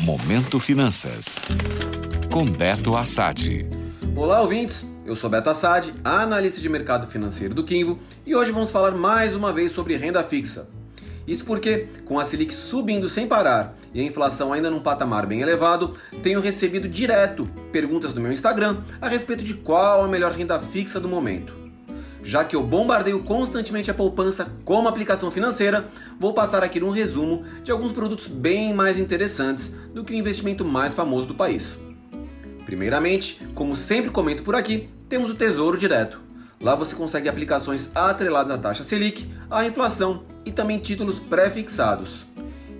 Momento Finanças. Com Beto Assad. Olá, ouvintes. Eu sou Beto Assad, analista de mercado financeiro do Quinvo, e hoje vamos falar mais uma vez sobre renda fixa. Isso porque, com a Selic subindo sem parar e a inflação ainda num patamar bem elevado, tenho recebido direto perguntas no meu Instagram a respeito de qual a melhor renda fixa do momento. Já que eu bombardeio constantemente a poupança como aplicação financeira, vou passar aqui um resumo de alguns produtos bem mais interessantes do que o investimento mais famoso do país. Primeiramente, como sempre comento por aqui, temos o Tesouro Direto. Lá você consegue aplicações atreladas à taxa Selic, à inflação e também títulos pré-fixados.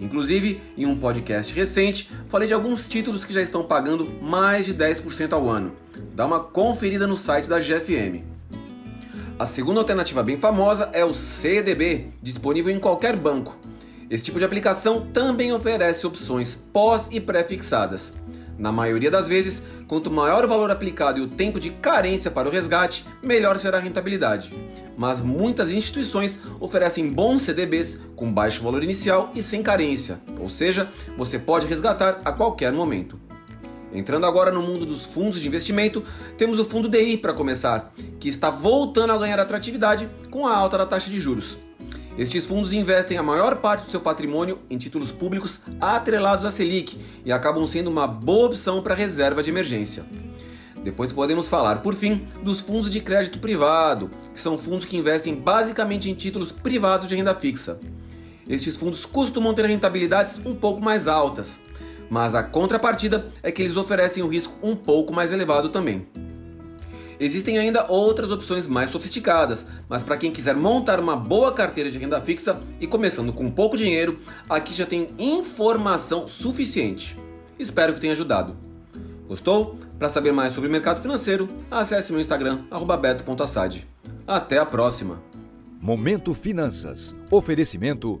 Inclusive, em um podcast recente, falei de alguns títulos que já estão pagando mais de 10% ao ano. Dá uma conferida no site da GFM. A segunda alternativa bem famosa é o CDB, disponível em qualquer banco. Esse tipo de aplicação também oferece opções pós e pré-fixadas. Na maioria das vezes, quanto maior o valor aplicado e o tempo de carência para o resgate, melhor será a rentabilidade. Mas muitas instituições oferecem bons CDBs com baixo valor inicial e sem carência, ou seja, você pode resgatar a qualquer momento. Entrando agora no mundo dos fundos de investimento, temos o fundo DI para começar, que está voltando a ganhar atratividade com a alta da taxa de juros. Estes fundos investem a maior parte do seu patrimônio em títulos públicos atrelados à Selic e acabam sendo uma boa opção para reserva de emergência. Depois podemos falar, por fim, dos fundos de crédito privado, que são fundos que investem basicamente em títulos privados de renda fixa. Estes fundos costumam ter rentabilidades um pouco mais altas, mas a contrapartida é que eles oferecem um risco um pouco mais elevado também. Existem ainda outras opções mais sofisticadas, mas para quem quiser montar uma boa carteira de renda fixa e começando com pouco dinheiro, aqui já tem informação suficiente. Espero que tenha ajudado. Gostou? Para saber mais sobre o mercado financeiro, acesse meu Instagram, beto.assad. Até a próxima! Momento Finanças. Oferecimento